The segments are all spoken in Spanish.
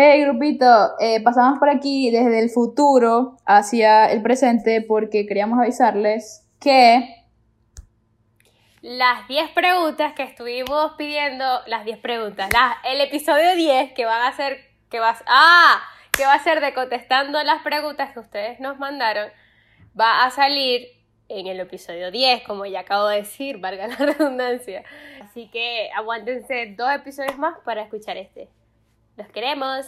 Hey grupito, eh, pasamos por aquí desde el futuro hacia el presente porque queríamos avisarles que las 10 preguntas que estuvimos pidiendo, las 10 preguntas, el episodio 10 que van a ser, que vas, ah, que va a ser de contestando las preguntas que ustedes nos mandaron, va a salir en el episodio 10, como ya acabo de decir, valga la redundancia. Así que aguántense dos episodios más para escuchar este. Los queremos.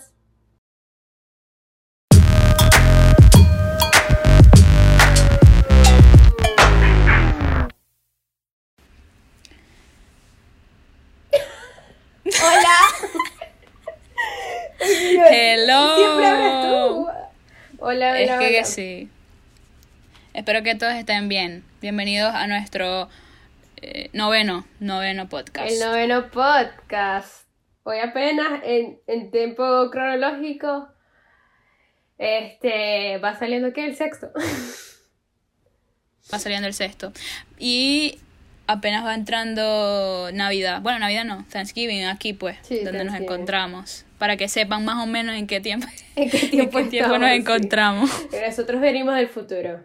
Hola. Hello. Siempre hablas tú. Hola, hola. Es que, hola. sí. Espero que todos estén bien. Bienvenidos a nuestro eh, noveno, noveno podcast. El noveno podcast. Hoy apenas en, en tiempo cronológico. Este va saliendo que el sexto. Va saliendo el sexto. Y apenas va entrando Navidad. Bueno, Navidad no, Thanksgiving aquí pues, Sí, donde nos encontramos. Para que sepan más o menos en qué tiempo, ¿En qué en tiempo, nos Sí. encontramos. Nosotros venimos del futuro.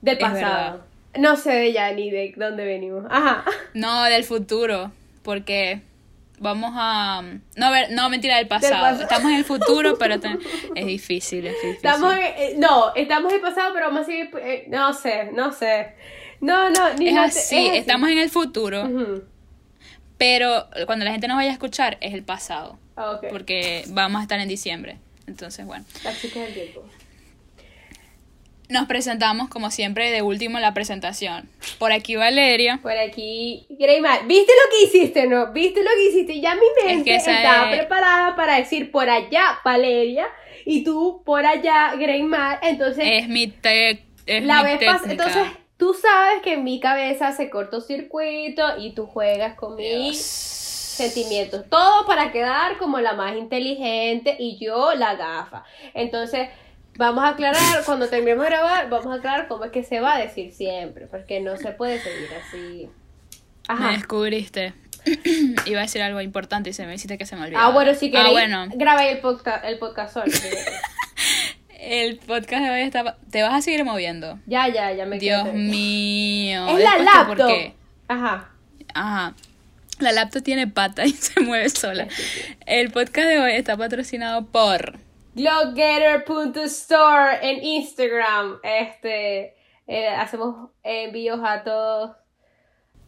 Del pasado. No sé de ya ni de dónde venimos. Ajá. No, del futuro, porque vamos a... No, ver, no mentira, del pasado. pasado. Estamos en el futuro, pero ten- es difícil, es difícil. Estamos en- eh, no, estamos en el pasado, pero vamos a seguir. eh, no sé, no sé. No, no, ni Es no te- así, estamos en el futuro, pero cuando la gente nos vaya a escuchar es el pasado, Ah, ok. porque vamos a estar en diciembre. Entonces, bueno, Las chicas del tiempo. Nos presentamos como siempre de último en la presentación. Por aquí Valeria. Por aquí, Greymar, ¿viste lo que hiciste, no? ¿Viste lo que hiciste? Ya mi mente que esa estaba es- preparada para decir por allá, Valeria, y tú por allá, Greymar. Entonces, Es mi, te- es la mi vez técnica. entonces tú sabes que en mi cabeza se cortocircuito y tú juegas con mis sentimientos. Todo para quedar como la más inteligente y yo la gafa. Entonces, vamos a aclarar, cuando terminemos de grabar, vamos a aclarar cómo es que se va a decir siempre, porque no se puede seguir así. Me Ajá. descubriste. Iba a decir algo importante y se me hiciste que se me olvidó. Ah, bueno, si queréis, Ah, bueno. grabé el podcast, el podcast solo. El podcast de hoy está... ¿Te vas a seguir moviendo? ya, ya, ya me Dios quedé. mío. Es la tú, ¿por laptop. qué? Ajá. Ajá. La laptop tiene pata y se mueve sola. El podcast de hoy está patrocinado por... Glowgetter.store en Instagram. Este eh, hacemos envíos a todos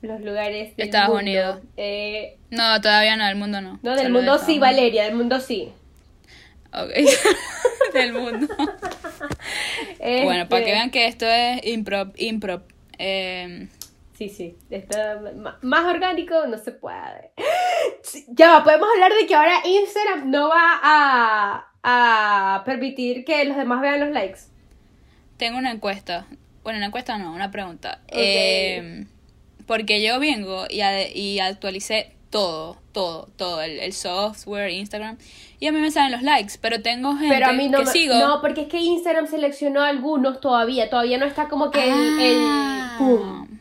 los lugares del Estados mundo. Unidos. Eh, No, todavía no, del mundo no. no, del Solo mundo de sí, Valeria, del mundo sí. Ok. del mundo. Bueno, para que Este, vean que esto es improv, improv. Eh, Sí, sí, está ma- más orgánico no se puede. Ya va, podemos hablar de que ahora Instagram no va a, a permitir que los demás vean los likes. tengo una encuesta. Bueno, una encuesta no, una pregunta. Eh, porque yo vengo y, actualicé todo, todo, todo, el, el software, Instagram. Y a mí me salen los likes, pero tengo gente Pero a mí no que me- sigo. No, porque es que Instagram seleccionó algunos todavía. Todavía no está como que el, Ah. el pum.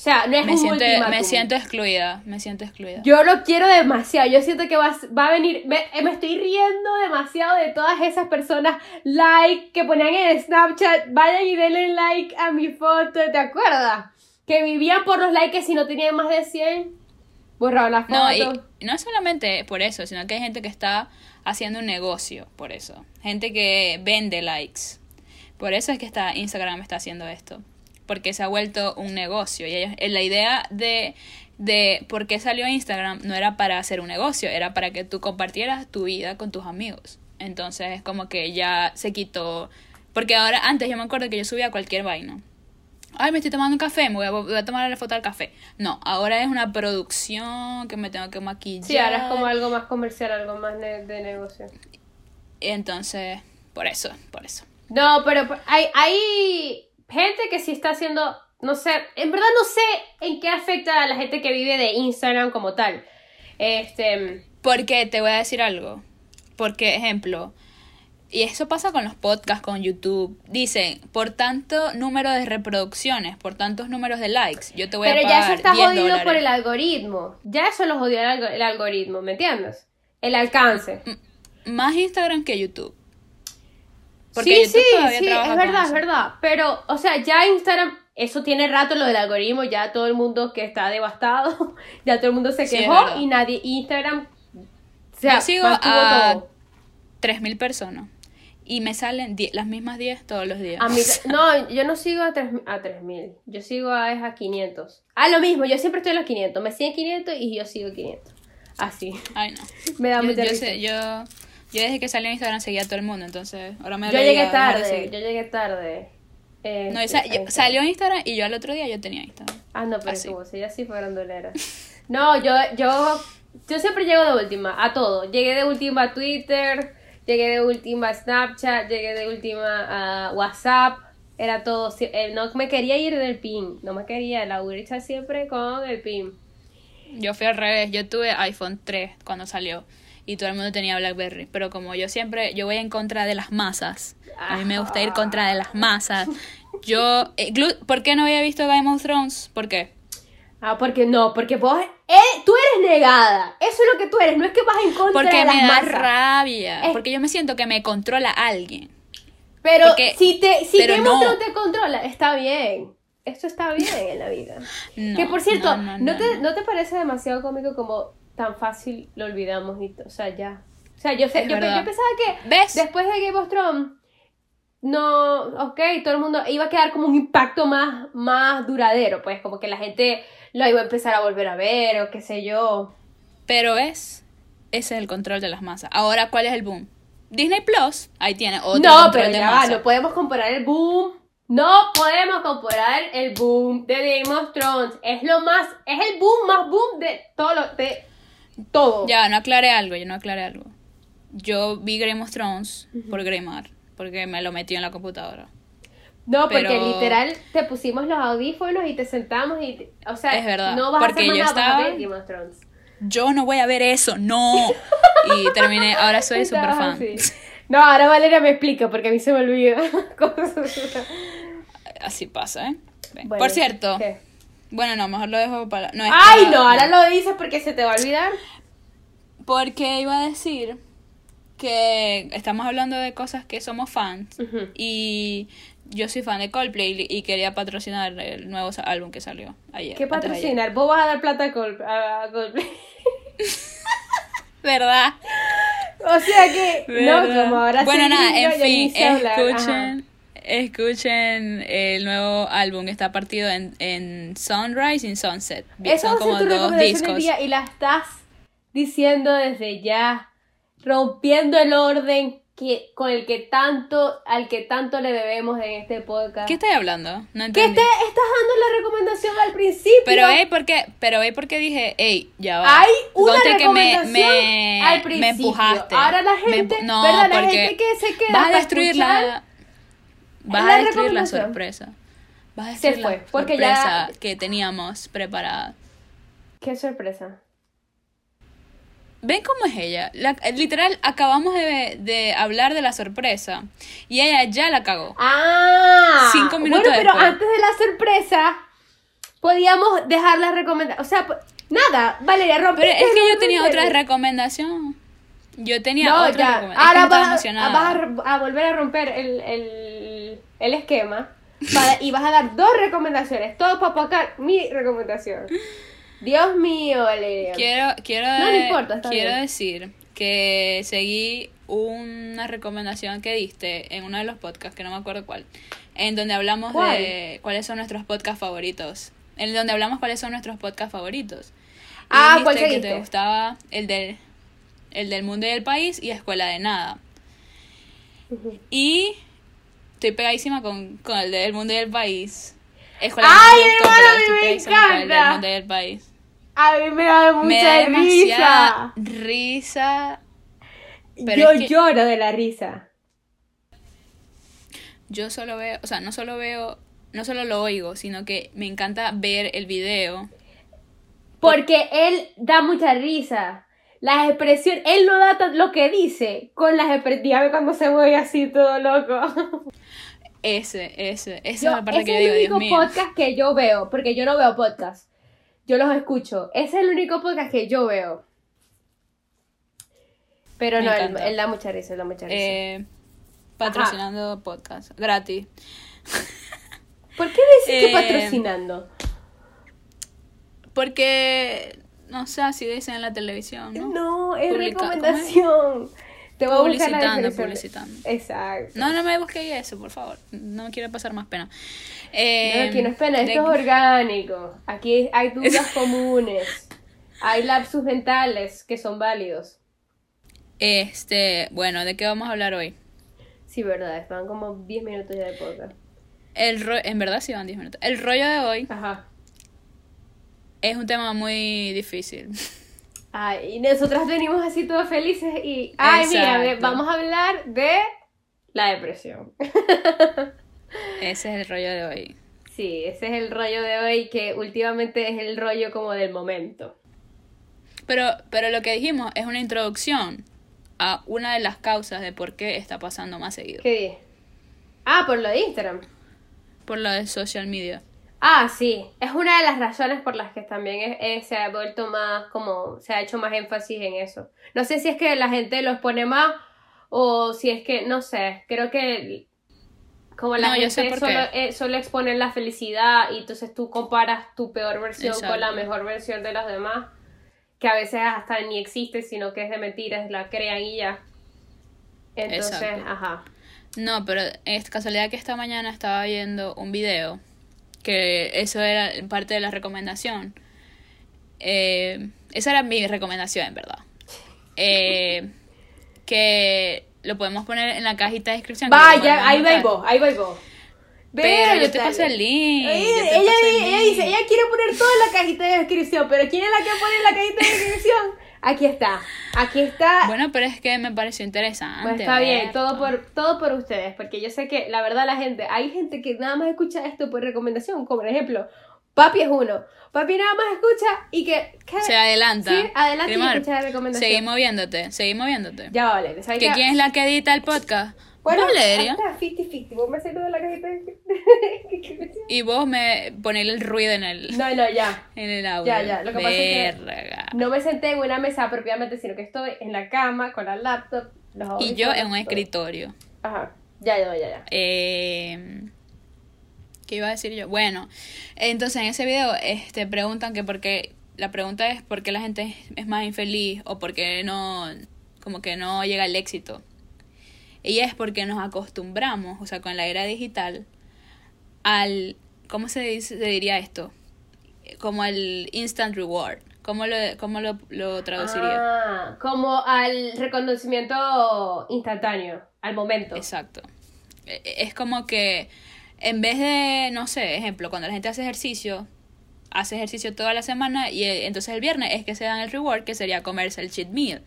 O sea, no es me un siento, me siento excluida, me siento excluida. Yo lo quiero demasiado. Yo siento que va, a- va a venir. Me, eh, me estoy riendo demasiado de todas esas personas like que ponían en Snapchat. Vayan y denle like a mi foto. ¿Te acuerdas? Que vivían por los likes y si no tenían más de 100. Borraban la foto. No, y no es solamente por eso, sino que hay gente que está haciendo un negocio por eso. Gente que vende likes. Por eso es que está, Instagram está haciendo esto. Porque se ha vuelto un negocio. Y ellos- eh, la idea de, de por qué salió Instagram no era para hacer un negocio, era para que tú compartieras tu vida con tus amigos. Entonces es como que ya se quitó. Porque ahora, antes yo me acuerdo que yo subía cualquier vaina. Ay, me estoy tomando un café, me voy a, voy a tomar la foto del café. No, ahora es una producción que me tengo que maquillar. Sí, ahora es como algo más comercial, algo más de negocio. Entonces, por eso, por eso. No, pero hay, hay gente que sí está haciendo, no sé, en verdad no sé en qué afecta a la gente que vive de Instagram como tal. Este, Porque te voy a decir algo. Porque, ejemplo, y eso pasa con los podcasts, con YouTube. Dicen, por tanto número de reproducciones, por tantos números de likes, yo te voy pero a ya pagar eso está 10 jodido dólares. por el algoritmo. Ya eso lo jodió el algoritmo, ¿me entiendes? El alcance. más Instagram que YouTube. Sí, YouTube sí, todavía sí, trabaja es con verdad, eso. es verdad. Pero, o sea, ya Instagram, eso tiene rato lo del algoritmo, ya todo el mundo que está devastado, ya todo el mundo se quejó y nadie, Instagram, o sea, Yo sigo a todo. 3.000 personas y me salen die- las mismas 10 todos los días. A mí, no, yo no sigo a, tres, a 3000, yo sigo a, es a 500. Ah, lo mismo, yo siempre estoy a los 500, me siguen 500 y yo sigo 500. Así, Ay, no. me da Yo, mucha yo risa. sé, yo, yo desde que salió Instagram seguía a todo el mundo, entonces ahora me Yo llegué tarde, yo llegué tarde. Eh, No, sí, esa- a yo- Instagram. salió Instagram y yo al otro día yo tenía Instagram. Ah, no, pero como si ya sí fueran doleras. No, yo, yo, yo siempre llego de última, a todo. Llegué de última a Twitter, llegué de última a Snapchat, llegué de última a WhatsApp. Era todo, eh, no me quería ir del pin, no me quería, la Uricha siempre con el pin. Yo fui al revés, yo tuve iPhone 3 cuando salió y todo el mundo tenía BlackBerry, pero como yo siempre, yo voy en contra de las masas, a mí me gusta ir contra de las masas. Yo, eh, ¿por qué no había visto Game of Thrones? ¿Por qué? Ah, porque no, porque vos, eh, tú eres negada, eso es lo que tú eres, no es que vas en contra Porque de las me da masas. rabia, Es- porque yo me siento que me controla alguien. Pero Porque- si te, si Game no. of Thrones te controla, está bien. Esto está bien en la vida. No, que por cierto, no, te. ¿no te parece demasiado cómico como tan fácil lo olvidamos? Y, o sea, ya. O sea, yo, sé, yo, pensaba que ¿Ves? después de Game of Thrones, no, ok, todo el mundo iba a quedar como un impacto más, más duradero, pues como que la gente lo iba a empezar a volver a ver o qué sé yo. Pero es, ese es el control de las masas. Ahora, ¿cuál es el boom? Disney Plus, ahí tiene otro no, control pero de ya va, masa. no podemos comparar el boom. No podemos comparar el boom de Game of Thrones. Es lo más, es el boom más boom de todo lo, de todo. Ya, no aclaré algo, yo no aclaré algo. Yo vi Game of Thrones por Greymar, porque me lo metió en la computadora. No, porque literal te pusimos los audífonos y te sentamos y, te- o sea, Es verdad, no vas porque a hacer yo estaba- Game of Thrones. Yo no voy a ver eso, no. Y terminé, ahora soy super Estabas fan. así. No, ahora Valeria me explica porque a mí se me olvida. Así pasa, ¿eh? Bueno, por cierto, ¿qué? Bueno, no, mejor lo dejo para... No, es Ay, para- no, ahora lo dices porque se te va a olvidar. Porque iba a decir que estamos hablando de cosas que somos fans y yo soy fan de Coldplay y quería patrocinar el nuevo álbum que salió ayer. ¿Qué ayer. patrocinar? Vos vas a dar plata a Col- a Coldplay. ¿Verdad? O sea que, no, como ahora bueno, nada, en fin. Ajá. Escuchen, el nuevo álbum, está partido en, en Sunrise y Sunset. Son como dos recomendación discos. día y la estás diciendo desde ya, rompiendo el orden que con el que tanto, al que tanto le debemos en este podcast. ¿Qué estoy hablando? No ¿Qué entendí. te estás dando la recomendación al principio? Pero hey, porque, pero hey, porque dije, hey, ya va. Hay una Ponte que me, recomendación me, al me principio. empujaste. Ahora la gente, no, ¿verdad? La porque gente que se queda vas a para destruir escuchar, la, vas la a destruir la sorpresa. Vas a Se destruir fue, la porque ya- sorpresa que teníamos preparada. Qué sorpresa. ¿Ven cómo es ella? La- literal, acabamos de, de hablar de la sorpresa y ella ya la cagó. Ah, Cinco minutos Bueno, pero después. antes de la sorpresa, podíamos dejar la recomendación. O sea, nada, Valeria, rompe. Pero es que yo tenía otra recomendación. Yo tenía No, otra ya. recomendación. Ahora Es que estaba vas, a- emocionada. vas a, r- a volver a romper el, el, el esquema para- y vas a dar dos recomendaciones. Todo para apacar mi recomendación. Dios mío, Valeria. Quiero, quiero, No, no importa, está quiero bien. decir que seguí una recomendación que diste en uno de los podcasts, que no me acuerdo cuál, en donde hablamos ¿Cuál? de cuáles son nuestros podcasts favoritos. En donde hablamos cuáles son nuestros podcasts favoritos. Y Ah, ¿cuál que te gustaba el del, el del mundo y del país y Escuela de Nada. Y estoy pegadísima con, con el del mundo y del país. Escuela ¡Ay, de Nada me gustó, hermana, pero a mí estoy me con el del encanta! mundo y del país. A mí me da mucha Me da risa. risa. Pero Yo es que- lloro de la risa. Yo solo veo, o sea, no solo veo, no solo lo oigo, sino que me encanta ver el video. Porque él da mucha risa. Las expresiones, él no da lo que dice con las expresiones. Dígame cuando se mueve así todo loco. Ese, ese, esa Yo- es la parte ese que yo es digo, el único podcast que yo veo, porque yo no veo podcast. Yo los escucho. Ese es el único podcast que yo veo. Pero Me no, él, da mucha risa, él da mucha risa. Eh, patrocinando podcast, gratis. ¿Por qué decís que eh, patrocinando? Porque, no sé, así dicen en la televisión, ¿no? No, es Publica- recomendación. Te voy Publicitando, publicitando. Exacto. No, no me busqué eso, por favor. No quiero pasar más pena. No, Eh, aquí no es pena, de- esto es orgánico. Aquí hay dudas comunes. Hay lapsus mentales que son válidos. Este, bueno, ¿de qué vamos a hablar hoy? Sí, verdad, estaban como 10 minutos ya de podcast. El ro- en verdad sí van 10 minutos. El rollo de hoy Ajá. es un tema muy difícil. Ay, y nosotras venimos así todos felices y... Ay, mira, Exacto. vamos a hablar de la depresión. Ese es el rollo de hoy. Sí, ese es el rollo de hoy que últimamente es el rollo como del momento. Pero, pero lo que dijimos es una introducción a una de las causas de por qué está pasando más seguido. ¿Qué dije? Ah, por lo de Instagram. Por lo de social media. Ah, sí, es una de las razones por las que también es- es- se ha vuelto más, como, se ha hecho más énfasis en eso. No sé si es que la gente los pone más o si es que, no sé, creo que como la No, gente solo, eh, solo expone la felicidad y entonces tú comparas tu peor versión con la mejor versión de los demás, que a veces hasta ni existe, sino que es de mentiras, la crean y ya. Entonces, Exacto. ajá. No, pero es casualidad que esta mañana estaba viendo un video que eso era parte de la recomendación. Eh, esa era mi recomendación, en verdad. Eh, que lo podemos poner en la cajita de descripción. Vaya, ahí voy vos, ahí voy vos. Pero yo te paso el link. Ella, ella, el ella link. dice, ella quiere poner toda la cajita de descripción, pero ¿quién es la que pone la cajita de descripción? Aquí está, aquí está. Bueno, pero es que me pareció interesante. Pues está bien, todo por, todo por ustedes, porque yo sé que la verdad la gente, hay gente que nada más escucha esto por recomendación, como por ejemplo, Papi es uno, Papi nada más escucha y que... ¿qué? Se adelanta. Sí, adelante y escucha la recomendación. Seguimos viéndote, seguimos viéndote. Ya va, Valeria, ¿sabes ¿Que quién es la que edita el podcast? Bueno, Valeria. 50-50, vos me de la cajita. Y vos me ponés el ruido en el, No, no, ya. en el audio. Ya, ya, lo que pasa es que-. No me senté en una mesa propiamente, sino que estoy en la cama con la laptop. Los Y yo en un todo. escritorio. Ajá. Ya, ya, ya, ya. Eh, ¿Qué iba a decir yo? Bueno, entonces en ese video este, preguntan que por qué, la pregunta es por qué la gente es, es más infeliz o por qué no, como que no llega al éxito. Y es porque nos acostumbramos, o sea, con la era digital, al, ¿cómo se, dice, se diría esto? Como al instant reward. ¿Cómo lo, cómo lo, lo traduciría? Ah, como al reconocimiento instantáneo, al momento. Exacto. E- Es como que en vez de, no sé, ejemplo, cuando la gente hace ejercicio, hace ejercicio toda la semana y eh, entonces el viernes es que se dan el reward, que sería comerse el cheat meal.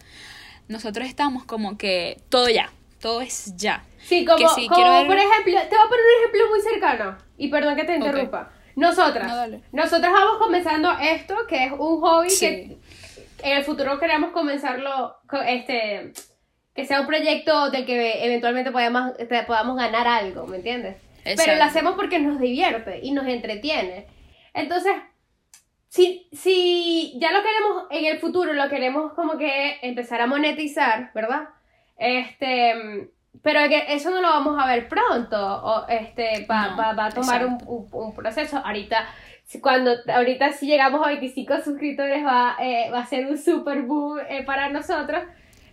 Nosotros estamos como que todo ya, todo es ya. Sí, como, Que si como quiero ver- por ejemplo, te voy a poner un ejemplo muy cercano. Y perdón que te interrumpa. Nosotras, No, nosotras vamos comenzando esto, que es un hobby Sí. que en el futuro queremos comenzarlo, co- este, que sea un proyecto del que eventualmente podamos, podamos ganar algo, ¿me entiendes? Pero lo hacemos porque nos divierte y nos entretiene. Entonces, si, si ya lo queremos en el futuro, lo queremos como que empezar a monetizar, ¿verdad? Este, pero que eso no lo vamos a ver pronto, o este, va, No, va, va a tomar un, un- un proceso. Ahorita, cuando, ahorita si llegamos a 25 suscriptores va, eh, va a ser un super boom eh, para nosotros.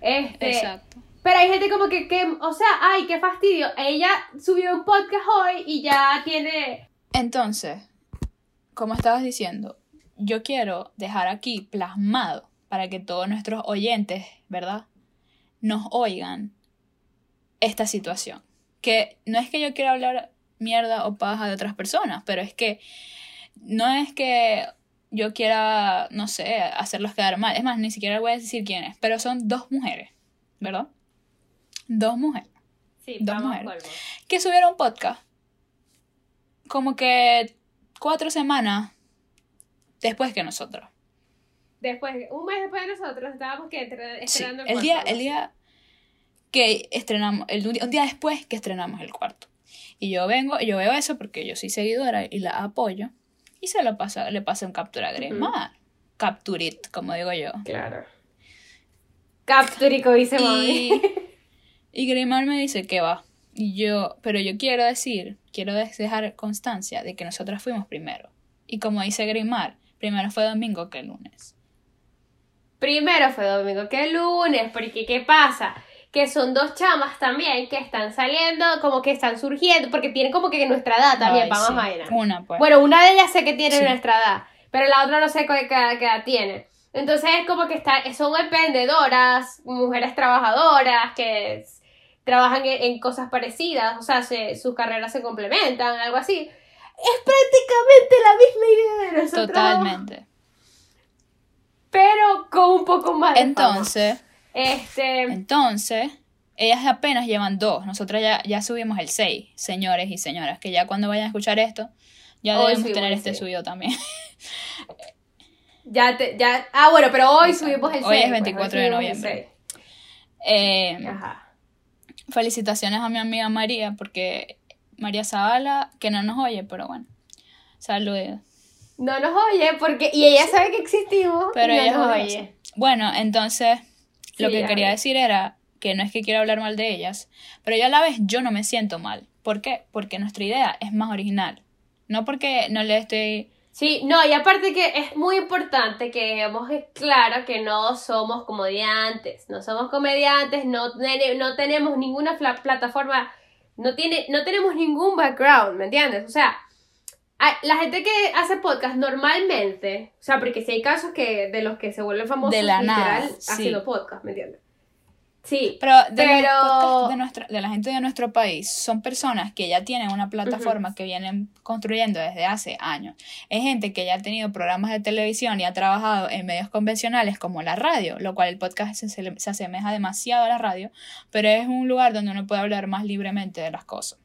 Este, Exacto. pero hay gente como que, que, o sea, ay, qué fastidio. Ella subió un podcast hoy y ya tiene... Entonces, como estabas diciendo, yo quiero dejar aquí plasmado para que todos nuestros oyentes, ¿verdad? Nos oigan esta situación. Que no es que yo quiera hablar mierda o paja de otras personas, pero es que no es que yo quiera, no sé, hacerlos quedar mal. Es más, ni siquiera voy a decir quiénes, pero son dos mujeres, ¿verdad? Dos mujeres Sí, Dos mujeres. que subieron podcast como que cuatro semanas después que nosotros. Después, un mes después de nosotros, estábamos que Sí, estrenando el día, cuarto, el ¿no? día que estrenamos, el, un día- un día después que estrenamos el cuarto. Y yo vengo, yo veo eso porque yo soy seguidora y la apoyo. Y se lo pasa, le pasa un captura gremar. Capture it, como digo yo. Claro. Capturico dice mami. Y, y Grimar me dice que va. Y yo, pero yo quiero decir, quiero dejar constancia de que nosotras fuimos primero. Y como dice Grimar, primero fue domingo que lunes. Primero fue domingo que lunes, porque ¿qué pasa? Que son dos chamas también que están saliendo, como que están surgiendo, porque tienen como que nuestra edad también, Ay, vamos sí. a ver. Una, pues. Bueno, una de ellas sé que tiene Sí. nuestra edad, pero la otra no sé qué qué- qué edad tiene. Entonces es como que está, son emprendedoras, mujeres trabajadoras que trabajan en, en cosas parecidas, o sea, se- sus carreras se complementan, algo así. Es prácticamente la misma idea de nosotros. Totalmente. Pero con un poco más de fama. Entonces, Este, entonces, ellas apenas llevan dos. Nosotras ya, ya subimos el seis, señores y señoras, que ya cuando vayan a escuchar esto, ya Hoy debemos tener este subido también. ya te, ya, ah, bueno, pero hoy Exacto. subimos el Hoy es 6, 24 de noviembre. Eh, Ajá. felicitaciones a mi amiga María, porque María Zavala, que no nos oye, pero bueno, saludos. No nos oye porque y ella sabe que existimos, Pero no ella nos oye. Bueno, entonces, lo que quería decir era que no es que quiero hablar mal de ellas, pero yo a la vez yo no me siento mal. ¿Por qué? Porque nuestra idea es más original. No porque no le estoy... Sí, no, y aparte que es muy importante que dejemos claro que no somos comediantes, no somos comediantes, no, no tenemos ninguna plataforma, no, tiene, no tenemos ningún background, ¿me entiendes? O sea, la gente que hace podcast normalmente, o sea, porque si hay casos que de los que se vuelven famosos De la literal nada, sí. haciendo podcast, ¿me entiendes? Sí, Pero de, los Pero- podcasts de, nuestra, de la gente de nuestro país son personas que ya tienen una plataforma que vienen construyendo desde hace años. Es gente que ya ha tenido programas de televisión y ha trabajado en medios convencionales como la radio, lo cual el podcast se, se- se asemeja demasiado a la radio, pero es un lugar donde uno puede hablar más libremente de las cosas.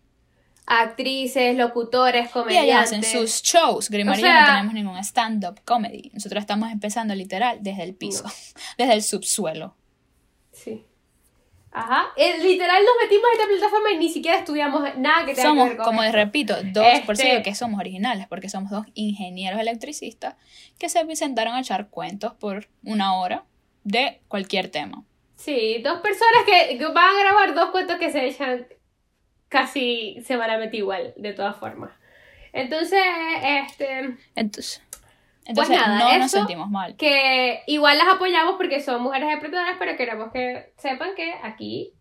Actrices, locutores, Y comediantes. ellas hacen sus shows. Grimar y yo O sea- no tenemos ningún stand-up comedy. Nosotros estamos empezando literal desde el piso, desde el subsuelo. Sí. Ajá. Eh, literal nos metimos en esta plataforma y ni siquiera estudiamos nada que tenga Somos, que ver con como les esto. repito, dos, por eso Este- digo que somos originales, porque somos dos ingenieros electricistas que se sentaron a echar cuentos por una hora de cualquier tema. Sí, dos personas que van a grabar dos cuentos que se echan casi semanalmente igual, de todas formas. Entonces, este, Entonces, entonces nada, no nos eso- sentimos mal. que igual las apoyamos porque son mujeres emprendedoras, pero queremos que sepan que aquí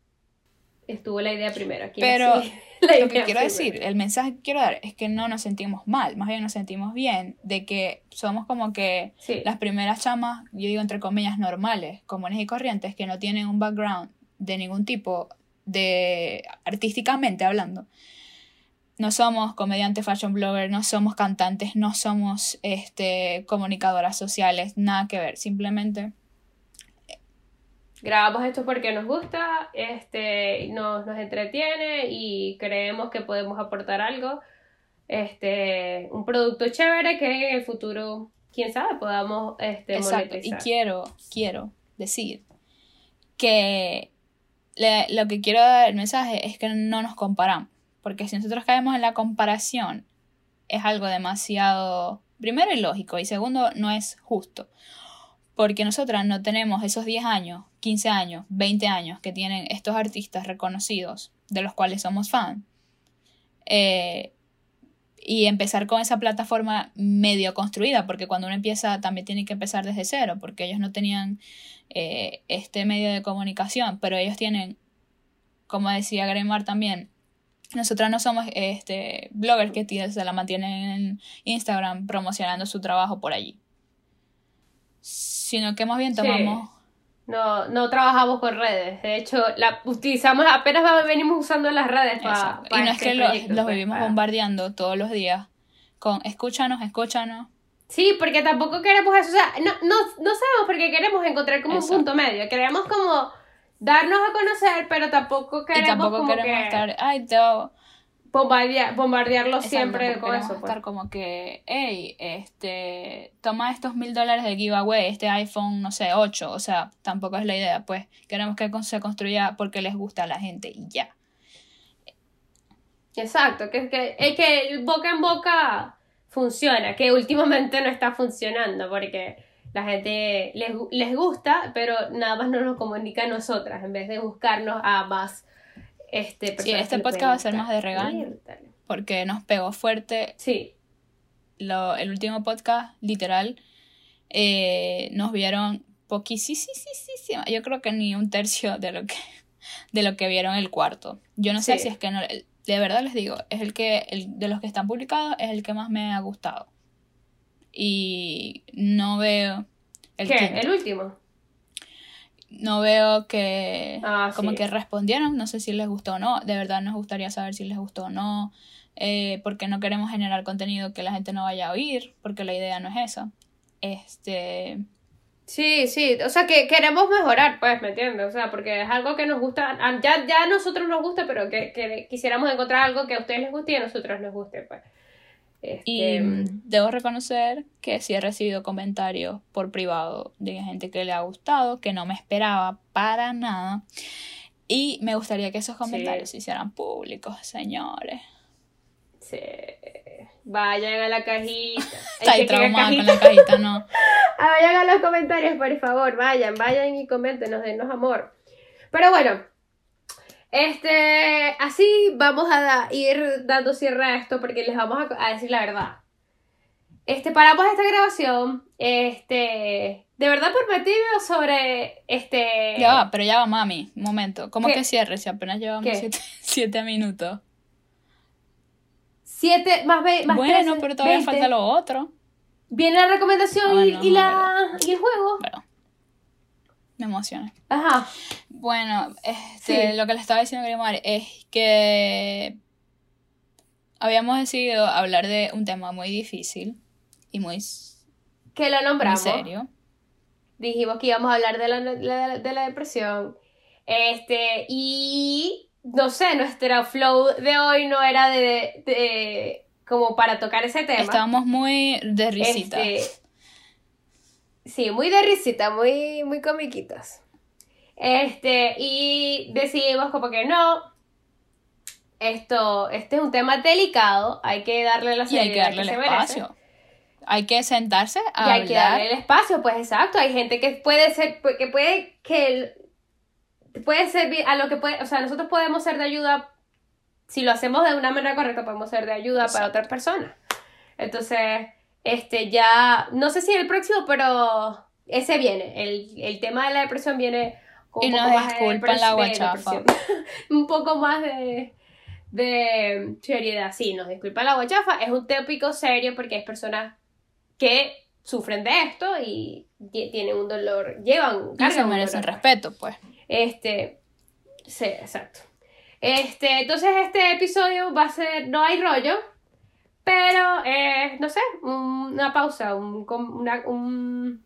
estuvo la idea primero. Aquí Pero nació la Lo idea que quiero primero. decir, el mensaje que quiero dar es que no nos sentimos mal, más bien nos sentimos bien de que somos como que Sí. las primeras chamas, yo digo entre comillas, normales, comunes y corrientes, que no tienen un background de ningún tipo de artísticamente hablando. No somos comediantes, fashion blogger, no somos cantantes, no somos este, comunicadoras sociales, nada que ver. Simplemente Grabamos esto porque nos gusta, este, nos, nos entretiene y creemos que podemos aportar algo. Este, un producto chévere que en el futuro, quién sabe, podamos este, Exacto. Y monetizar. quiero, quiero decir que lo que quiero dar el mensaje es que no nos comparamos. Porque si nosotros caemos en la comparación, es algo demasiado, primero, ilógico y segundo, no es justo. Porque nosotras no tenemos esos 10 años, 15 años, 20 años que tienen estos artistas reconocidos, de los cuales somos fan. Eh, y empezar con esa plataforma medio construida, porque cuando uno empieza también tiene que empezar desde cero, porque ellos no tenían eh, este medio de comunicación, pero ellos tienen, como decía Gremar también, nosotras no somos este, bloggers que se la mantienen en Instagram promocionando su trabajo por allí, sino que más bien Sí. tomamos... No, no trabajamos con redes. De hecho, la utilizamos, apenas venimos usando las redes para. Y no es que los, los vivimos bombardeando todos los días con escúchanos, escúchanos, Sí, porque tampoco queremos eso. O sea, no, no, no sabemos porque queremos encontrar como Exacto. un punto medio. Queremos como darnos a conocer, pero tampoco queremos y tampoco como queremos que estar, ay, va- bombardear, bombardearlo Exacto, siempre con eso. pues. estar como que, hey, este, toma estos mil dólares de giveaway, este iPhone, no sé, 8, o sea, tampoco es la idea, pues queremos que se construya porque les gusta a la gente y ya. Exacto, que, que, es que boca en boca funciona, que últimamente no está funcionando porque la gente les, les gusta, pero nada más nos lo comunica a nosotras, en vez de buscarnos a más este, personas este podcast va a ser más de regaño. Mierda. Porque nos pegó fuerte Sí, lo- el último podcast, literal. eh, nos vieron poquísimo. Yo creo que ni un tercio de lo que, de lo que vieron el cuarto. Yo no sé Sí. si es que no. De verdad les digo, es el que, el, de los que están publicados, es el que más me ha gustado. Y no veo. El ¿qué? quinto. ¿El último? no veo que Ah, como sí. que respondieron, no sé si les gustó o no, de verdad nos gustaría saber si les gustó o no, eh, porque no queremos generar contenido que la gente no vaya a oír, porque la idea no es esa. Este, Sí, sí, o sea que queremos mejorar, pues, ¿me entiendes? O sea, porque es algo que nos gusta, a- ya, ya a nosotros nos gusta, pero que, que quisiéramos encontrar algo que a ustedes les guste y a nosotros nos guste, pues. Este, y mm, debo reconocer que sí he recibido comentarios por privado de gente que le ha gustado, que no me esperaba para nada. Y me gustaría que esos comentarios se hicieran públicos, señores. sí, vayan a la cajita. Está ahí traumada con la cajita, no. Ah, vayan a los comentarios, por favor, vayan, vayan y coméntenos, denos amor. Pero bueno, este, así vamos a da- ir dando cierre a esto porque les vamos a, a decir la verdad. Este, paramos esta grabación, este, de verdad por motivo sobre, este... Ya va, pero ya va, mami. Un momento. ¿Cómo ¿Qué? que cierre si apenas llevamos siete, siete minutos? Siete, más, ve, más bueno, 13, pero todavía 20. falta lo otro. Viene la recomendación y, no, y la, y el juego. Pero me emociona. Ajá. Bueno, este, Sí. lo que le estaba diciendo Grimar es que habíamos decidido hablar de un tema muy difícil y muy, Que lo nombramos. serio. dijimos que íbamos a hablar de la, la- de la depresión. Este, y no sé, nuestro flow de hoy no era de, de- como para tocar ese tema. Estábamos muy de risita. Este, sí, muy de risita, muy, muy comiquitas. Este, y decidimos como que no. Esto, este es un tema delicado, hay que darle la y hay que seriedad darle el se merece. espacio. Hay que sentarse a Y hay que darle el espacio, pues exacto. Hay gente que puede ser, que puede que puede servir a lo que puede, o sea, nosotros podemos ser de ayuda, si lo hacemos de una manera correcta, podemos ser de ayuda para otras personas. Entonces, este ya, no sé si el próximo, pero ese viene. El, el tema de la depresión viene con Y un poco más de la guachafa. un poco más de, de seriedad. Sí, nos disculpa la guachafa. Es un tópico serio porque hay personas que sufren de esto y ti- tienen un dolor, llevan, Y cargan se un merecen respeto, pues. Este, sí, exacto. Este, entonces este episodio va a ser, no hay rollo, pero, eh, no sé, una pausa, un, una, un,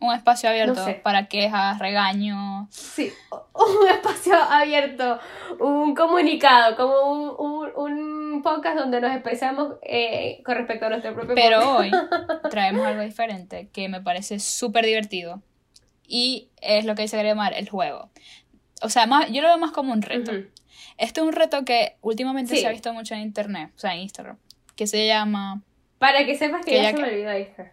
Un espacio abierto No sé. para quejas, regaños. sí, un espacio abierto, un comunicado, como un, un, un podcast donde nos expresamos eh, con respecto a nuestro propio Pero podcast. hoy traemos algo diferente que me parece súper divertido. Y es lo que dice Gremar, el juego. O sea, más, yo lo veo más como un reto. Ujú. Este es un reto que últimamente Sí. se ha visto mucho en internet, o sea, en Instagram, que se llama... Para que sepas que, Que ya, se que- me olvidó, hija.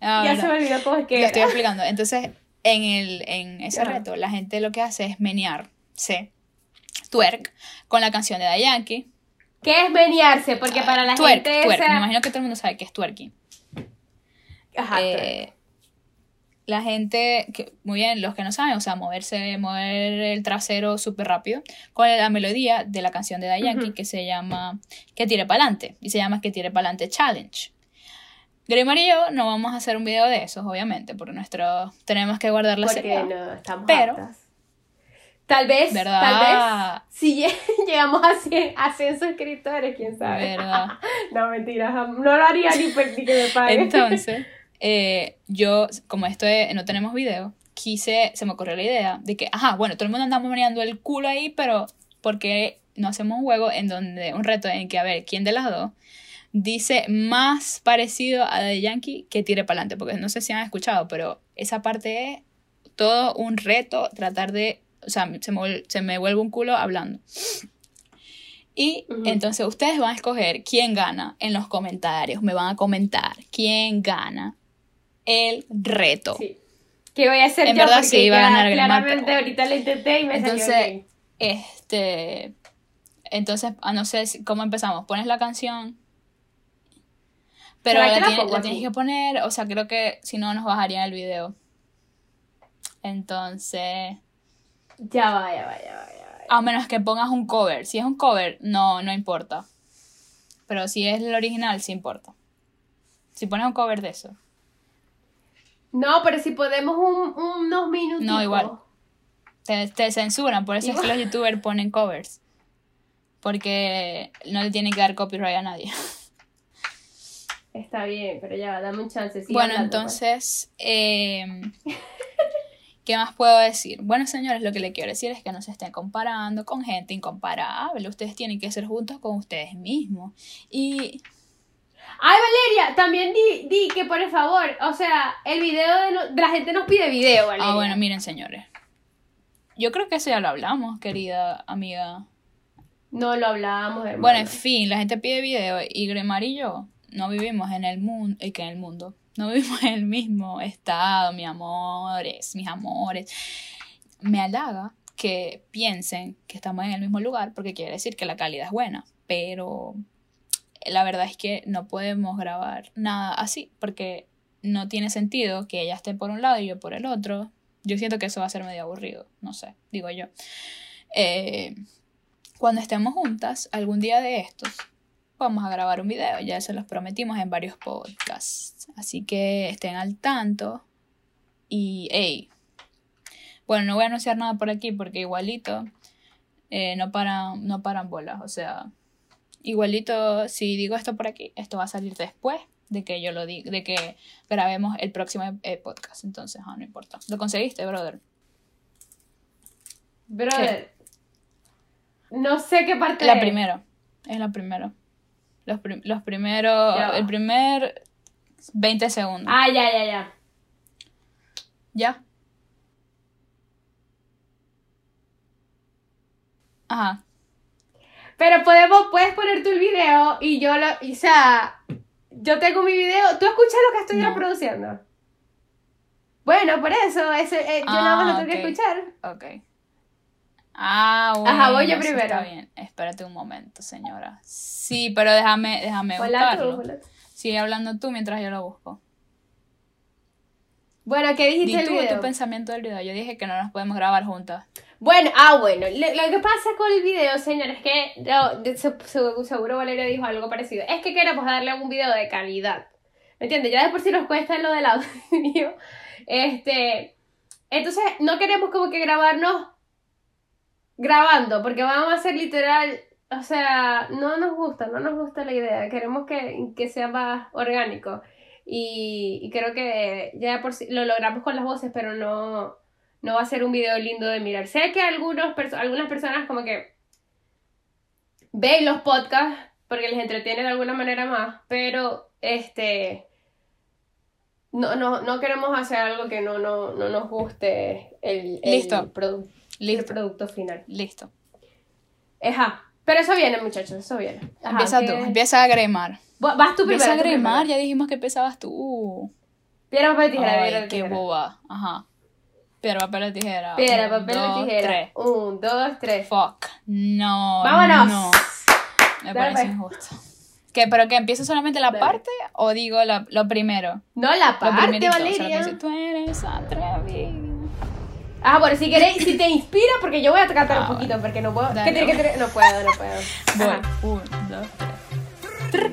Ah, ya bueno, se me olvidó cómo es que lo estoy explicando. Entonces, en, el, en ese Ajá. reto, la gente lo que hace es menearse, twerk, con la canción de Dayanki. ¿Qué es menearse? Porque para la twerk, gente twerk. esa... Me imagino que todo el mundo sabe que es twerking. Ajá, Eh, la gente, que, muy bien, los que no saben, o sea, moverse, mover el trasero súper rápido con la melodía de la canción de Dayanki Ujú. que se llama Que tire pa'lante y se llama Que tire pa'lante challenge. Grimar y yo no vamos a hacer un video de esos, obviamente, porque nuestro tenemos que guardar la seriedad. no estamos Pero-. Tal vez, ¿Verdad? tal vez, si lle- llegamos a 100, a 100 suscriptores, quién sabe. ¿Verdad? No, mentira, jam- no lo haría ni, ni que me paguen. Entonces, eh, yo, como esto es- no tenemos video, quise, se me ocurrió la idea de que, ajá, bueno, todo el mundo anda meneando el culo ahí, pero ¿por qué no hacemos un juego en donde, un reto en que, a ver, ¿quién de las dos dice más parecido a The Yankee que tire para adelante? Porque no sé si han escuchado, pero esa parte es todo un reto, tratar de, o sea, se me, se me vuelve un culo hablando. Y Ujú. entonces ustedes van a escoger quién gana en los comentarios. Me van a comentar quién gana el reto. Sí. ¿Qué voy a hacer En yo? verdad Porque sí, iba a ganar Claramente pero- ahorita lo intenté y me Entonces, salió bien. este. Entonces, a no sé cómo empezamos. Pones la canción. Pero ¿Será la, la tiene- la tienes que poner. O sea, creo que si no nos bajarían el video. Entonces. Ya va, ya va, ya va, ya va. A menos que pongas un cover. Si es un cover, no, no importa. Pero si es el original, sí importa. Si pones un cover de eso. No, pero si podemos un, unos minutos. No, igual. Te, te censuran, por eso es que los youtubers ponen covers. Porque no le tienen que dar copyright a nadie. Está bien, pero ya dame un chance. bueno, hablando, pues. entonces, eh, ¿qué más puedo decir? Bueno, señores, lo que le quiero decir es que no se estén comparando con gente incomparable. Ustedes tienen que ser juntos con ustedes mismos. Y Ay, Valeria, también di, di que por favor, o sea, el video de, no- de la gente nos pide video, Valeria. Ah, bueno, miren, señores. Yo creo que eso ya lo hablamos, querida amiga. No lo hablábamos, hermano. Bueno, en fin, la gente pide video y Gremar y yo no vivimos en el mundo, y que en el mundo, no vivimos en el mismo estado, mis amores, mis amores. Me halaga que piensen que estamos en el mismo lugar porque quiere decir que la calidad es buena, pero la verdad es que no podemos grabar nada así porque no tiene sentido que ella esté por un lado y yo por el otro. Yo siento que eso va a ser medio aburrido, no sé, digo yo. Eh, cuando estemos juntas, algún día de estos, vamos a grabar un video. Ya se los prometimos en varios podcasts. Así que estén al tanto. Y, hey, bueno, no voy a anunciar nada por aquí porque igualito eh, no, paran, no paran bolas. O sea, igualito, si digo esto por aquí, esto va a salir después de que yo lo diga, de que grabemos el próximo eh, podcast. Entonces, ah, no importa. ¿Lo conseguiste, brother? Brother. No sé qué parte La es. primera. Es la primera. Los, prim- los primeros. El primer 20 segundos. Ah, ya, ya, ya. ¿Ya? Ajá. Pero podemos, puedes poner tú el video y yo lo, y, o sea, yo tengo mi video, ¿tú escuchas lo que estoy No. reproduciendo? Bueno, por eso, eso eh, yo nada más lo Ah, tengo que escuchar. Ok. Ah, bueno. Ajá, voy yo primero. Está bien. Espérate un momento, señora. Sí, pero déjame, déjame Hola tú, buscarlo. hola tú. Sigue hablando tú mientras yo lo busco. Bueno, ¿qué dijiste Di el tú video? tu pensamiento del video. Yo dije que no nos podemos grabar juntas. Bueno, ah, bueno, le- lo que pasa con el video, señores, es que se- seguro Valeria dijo algo parecido. Es que queremos darle un video de calidad. ¿Me entiendes? Ya de por sí nos cuesta lo del audio. Este, entonces, no queremos como que grabarnos grabando, porque vamos a hacer literal, o sea, no nos gusta, no nos gusta la idea. Queremos que, que sea más orgánico. Y, y creo que ya de por sí lo logramos con las voces, pero no, no va a ser un video lindo de mirar. Sé que algunos perso- algunas personas como que ven los podcasts porque les entretiene de alguna manera más, pero este no, no, no queremos hacer algo que no, no, no nos guste el, el, Listo. produ- el producto final. Listo. Ajá. Pero eso viene, muchachos, eso viene. Ajá, empieza ¿qué- tú. Empieza a gremar. Va- Vas tú primero. Empieza a tú gremar. primero. Ya dijimos que empezabas tú. Piedra, papel, tijera, Ay, qué boba. Ajá. Piedra, papel o tijera. Piedra, Un, papel, dos, tijera. tres. Un, dos, tres. Fuck. No. ¡Vámonos! No. Me Dale, parece pues. injusto. ¿Qué? ¿Pero que empiezo solamente la Dale. parte o digo la- lo primero? No la Lo parte, o sea, Valeria. dice, tú eres atrevida. Ah, bueno, si queréis, si te inspira, porque yo voy a cantar Ah, un poquito, porque no puedo. Dale, ¿Qué tiene que tener? No puedo, no puedo. Voy. Un, dos, tres.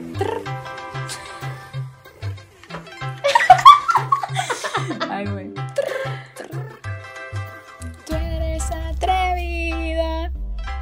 Ay, güey. Tú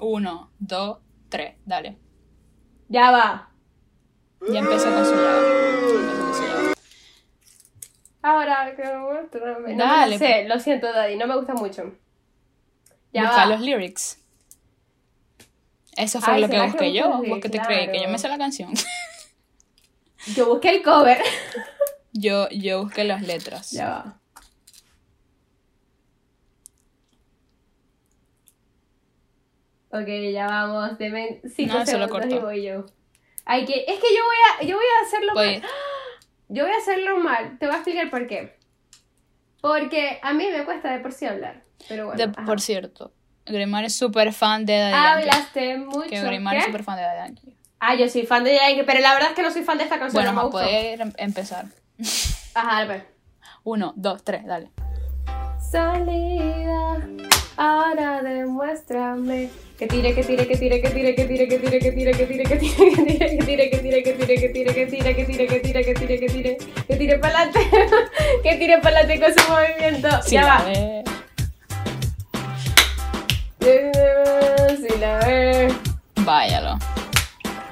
Uno, dos, tres, dale. Ya va. Ya empezó con su llave. Ahora que. No Dale, me lo sé, lo siento, Daddy, no me gusta mucho. Ya Busca va. los lyrics. Eso fue Ay, lo que ¿será que busqué yo. ¿Vos qué te crees? Que yo Claro. me sé la canción. Yo busqué el cover. yo, yo busqué las letras. ya va. Ok, ya vamos. Deben cinco No, eso lo segundos y voy yo. Ay, que, es que yo voy a, yo voy a hacerlo Voy. mal. Yo voy a hacerlo mal. Te voy a explicar por qué. Porque a mí me cuesta de por sí hablar. Pero bueno. De- ajá. por cierto, Grimar es súper fan de Daddy Yankee. Hablaste mucho. Que Grimar es súper fan de Daddy Yankee. Ah, yo soy fan de Yankee, pero la verdad es que no soy fan de esta canción. Bueno, no me a poder em- empezar. Ajá, dale, pues. Uno, dos, tres, dale. Salida, ahora demuéstrame. Que tire, que tire, que tire, que tire, que tire, que tire, que tire, que tire, que tire, que tire, que tire, que tire, que tire, que tire, que tire, que tire, que tire, que tire, que tire para adelante, que tire para adelante con su movimiento. Ya va. Si la ve. Váyalo.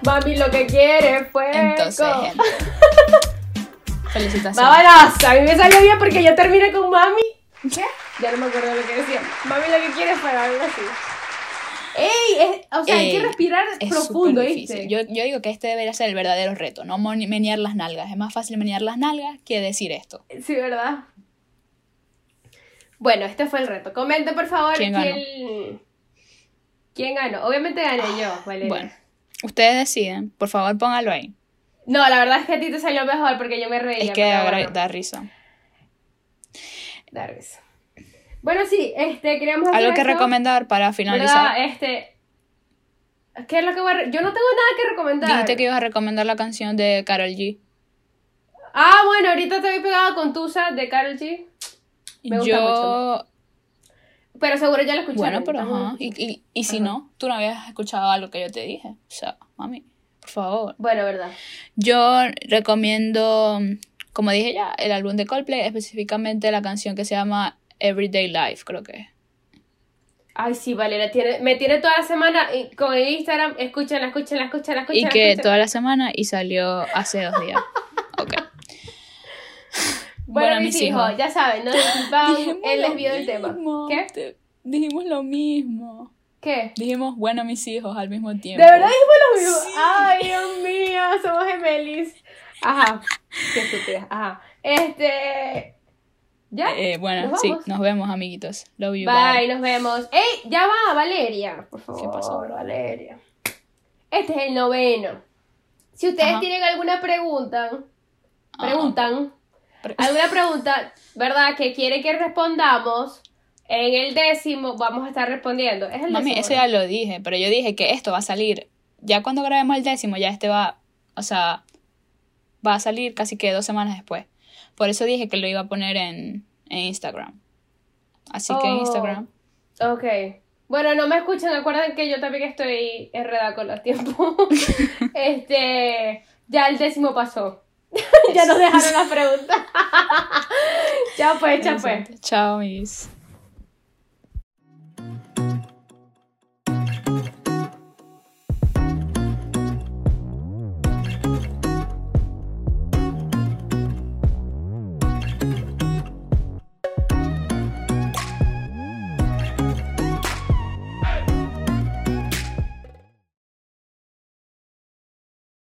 Mami lo que quiere fue. Entonces, gente. Felicitaciones. Vámonos, a mí me salió bien porque yo terminé con mami. ¿Qué? Ya no me acuerdo lo que decía. Mami lo que quiere fue algo así. ¡Ey! es- o sea, hay que respirar Es profundo, ¿viste? difícil. Yo, yo digo que este debería ser el verdadero reto, no menear las nalgas. Es más fácil menear las nalgas que decir esto. Sí, ¿verdad? Bueno, este fue el reto. Comente, por favor, ¿Quién ganó? quién... ¿Quién ganó? Obviamente gané yo, Valeria. Bueno, ustedes deciden. Por favor, póngalo ahí. No, la verdad es que a ti te salió mejor porque yo me reía. Es que bueno, da risa. da risa. Bueno, sí, este, queríamos hacer Algo que esto, recomendar para finalizar. ¿Verdad? Este... ¿Qué es lo que voy a... Yo no tengo nada que recomendar. Dijiste que ibas a recomendar la canción de Carol G. Ah, bueno, ahorita te había pegado con Tusa de Karol G. Me gusta Yo, Pero seguro ya lo escucharon. bueno, pero ajá. Y, y, y si Ajá. no, tú no habías escuchado algo que yo te dije. O sea, mami, por favor. Bueno, verdad. Yo recomiendo, como dije ya, el álbum de Coldplay, específicamente la canción que se llama Everyday Life, creo que. Ay, sí, Valeria, tiene, me tiene toda la semana y- con el Instagram, escúchenla, escúchenla, escúchenla, Y escúchenla. que escúchenla. toda la semana y salió hace dos días. Ok. Bueno, Bueno, mis mis hijos, hijos. ya saben, no disculpan Dijimos el lo desvío del tema. ¿Qué? Te- Dijimos lo mismo. ¿Qué? Dijimos, bueno, mis hijos al mismo tiempo. ¿De verdad dijimos lo mismo? Ay, Dios mío, somos gemelis. Ajá, qué estúpida. Ajá. Este. ¿Ya? Eh, bueno, ¿Nos sí, nos vemos, amiguitos. Love you. Bye, nos vemos. ¡Ey! Ya va, Valeria. Por favor, ¿Qué pasó? Valeria. Este es el noveno. Si ustedes Ajá. tienen alguna pregunta, Ah. preguntan, Pre- alguna pregunta, ¿verdad? Que quieren que respondamos, en el décimo vamos a estar respondiendo. Es el Mami, décimo, eso ¿no? ya lo dije, pero yo dije que esto va a salir. Ya cuando grabemos el décimo, ya este va. O sea, va a salir casi que dos semanas después. Por eso dije que lo iba a poner en, en Instagram. Así que en Oh. Instagram. Ok. Bueno, no me escuchan, acuerden que yo también estoy enredada con los tiempos. este, ya el décimo pasó. ya nos dejaron las preguntas. ya pues, ya pues. Chao, mis.